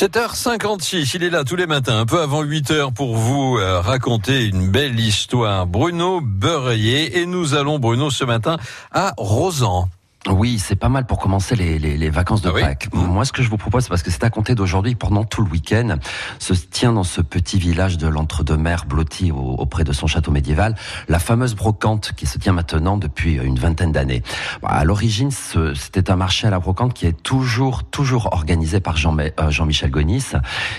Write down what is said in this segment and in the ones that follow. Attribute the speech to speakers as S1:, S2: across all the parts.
S1: 7h56, il est là tous les matins, un peu avant 8h pour vous euh, raconter une belle histoire. Bruno Beurrier et nous allons, Bruno, ce matin à Rosan.
S2: Oui, c'est pas mal pour commencer les, les, les vacances de
S1: Ah oui
S2: Pâques. Moi, ce que je vous propose, parce que c'est à compter d'aujourd'hui, pendant tout le week-end, se tient dans ce petit village de l'entre-deux-mers blotti au- auprès de son château médiéval, la fameuse brocante qui se tient maintenant depuis une vingtaine d'années. Bah, À l'origine, c'était un marché à la brocante qui est toujours, toujours organisé par Jean, euh, Jean-Michel Gonis.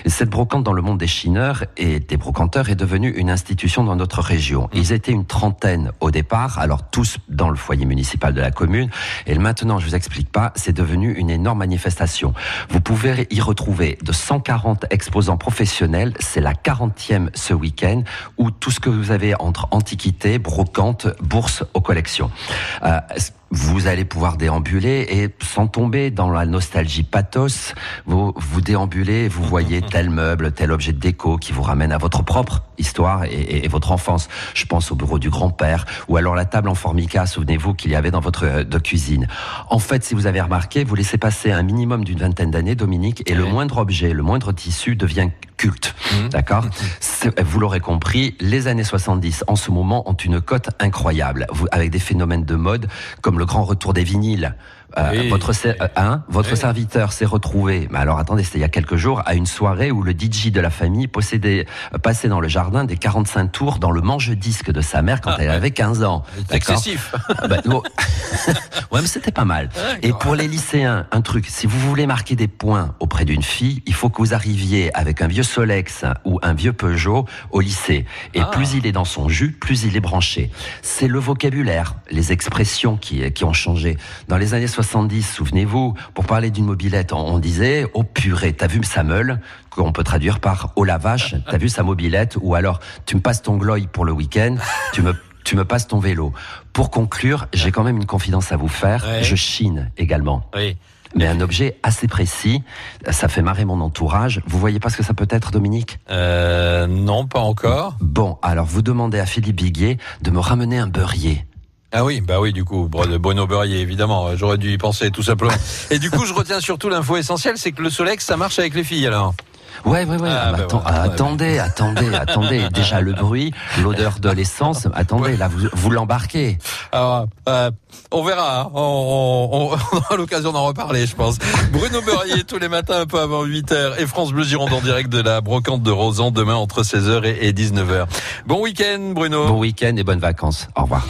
S2: Et cette brocante dans le monde des chineurs et des brocanteurs est devenue une institution dans notre région. Ils étaient une trentaine au départ, alors tous dans le foyer municipal de la commune. Et maintenant, je vous explique pas, c'est devenu une énorme manifestation. Vous pouvez y retrouver de 140 exposants professionnels. C'est la 40e ce week-end où tout ce que vous avez entre antiquités, brocantes, bourses aux collections. Euh, vous allez pouvoir déambuler et sans tomber dans la nostalgie pathos, vous, vous déambulez, vous voyez tel meuble, tel objet de déco qui vous ramène à votre propre histoire et, et- et votre enfance. Je pense au bureau du grand-père ou alors la table en formica, souvenez-vous qu'il y avait dans votre euh, de cuisine. En fait, si vous avez remarqué, vous laissez passer un minimum d'une vingtaine d'années, Dominique, et le moindre objet, le moindre tissu devient culte. D'accord C'est- Vous l'aurez compris, les années 70 en ce moment ont une cote incroyable, avec des phénomènes de mode comme le grand retour des vinyles. Euh,
S1: Oui.
S2: votre euh, hein, votre
S1: Oui.
S2: serviteur s'est retrouvé, mais alors attendez, c'était il y a quelques jours, à une soirée où le DJ de la famille possédait, euh, passait dans le jardin des 45 tours dans le manche-disque de sa mère quand
S1: Ah,
S2: elle avait 15 ans.
S1: Excessif.
S2: Ah bah, oh. ouais, mais c'était pas mal. Et pour les lycéens, un truc, si vous voulez marquer des points auprès d'une fille, il faut que vous arriviez avec un vieux Solex ou un vieux Peugeot au lycée. Et
S1: Ah.
S2: plus il est dans son jus, plus il est branché. C'est le vocabulaire, les expressions qui, qui ont changé. Dans les années 70, souvenez-vous, pour parler d'une mobilette, on, on disait « Oh purée, t'as vu sa meule ?» qu'on peut traduire par « Oh la vache, t'as vu sa mobilette ?» ou alors « Tu me passes ton gloy pour le week-end, tu me tu me passes ton vélo. Pour conclure, j'ai quand même une confidence à vous faire.
S1: Ouais.
S2: Je chine également.
S1: Oui.
S2: Mais un objet assez précis, ça fait marrer mon entourage. Vous voyez pas ce que ça peut être, Dominique?
S1: Euh, non, pas encore.
S2: Bon, alors vous demandez à Philippe Biguet de me ramener un beurrier.
S1: Ah oui, bah oui, du coup, Bru- Bruno Beurrier, évidemment. J'aurais dû y penser, tout simplement. Et du coup, je retiens surtout l'info essentielle, c'est que le Solex, ça marche avec les filles, alors.
S2: Ouais, ouais, ouais.
S1: Ah,
S2: Ah, bah,
S1: bah
S2: ah, attendez, attendez, attendez. Déjà le bruit, l'odeur de l'essence. Attendez, là, vous, vous l'embarquez.
S1: Alors, euh, on verra. hein. On, on- on aura l'occasion d'en reparler, je pense. Bruno Beurrier, tous les matins, un peu avant 8h. Et France Bleu Gironde en direct de la brocante de Rosan, demain entre 16h et 19h. Bon week-end, Bruno.
S2: Bon week-end et bonnes vacances. Au revoir.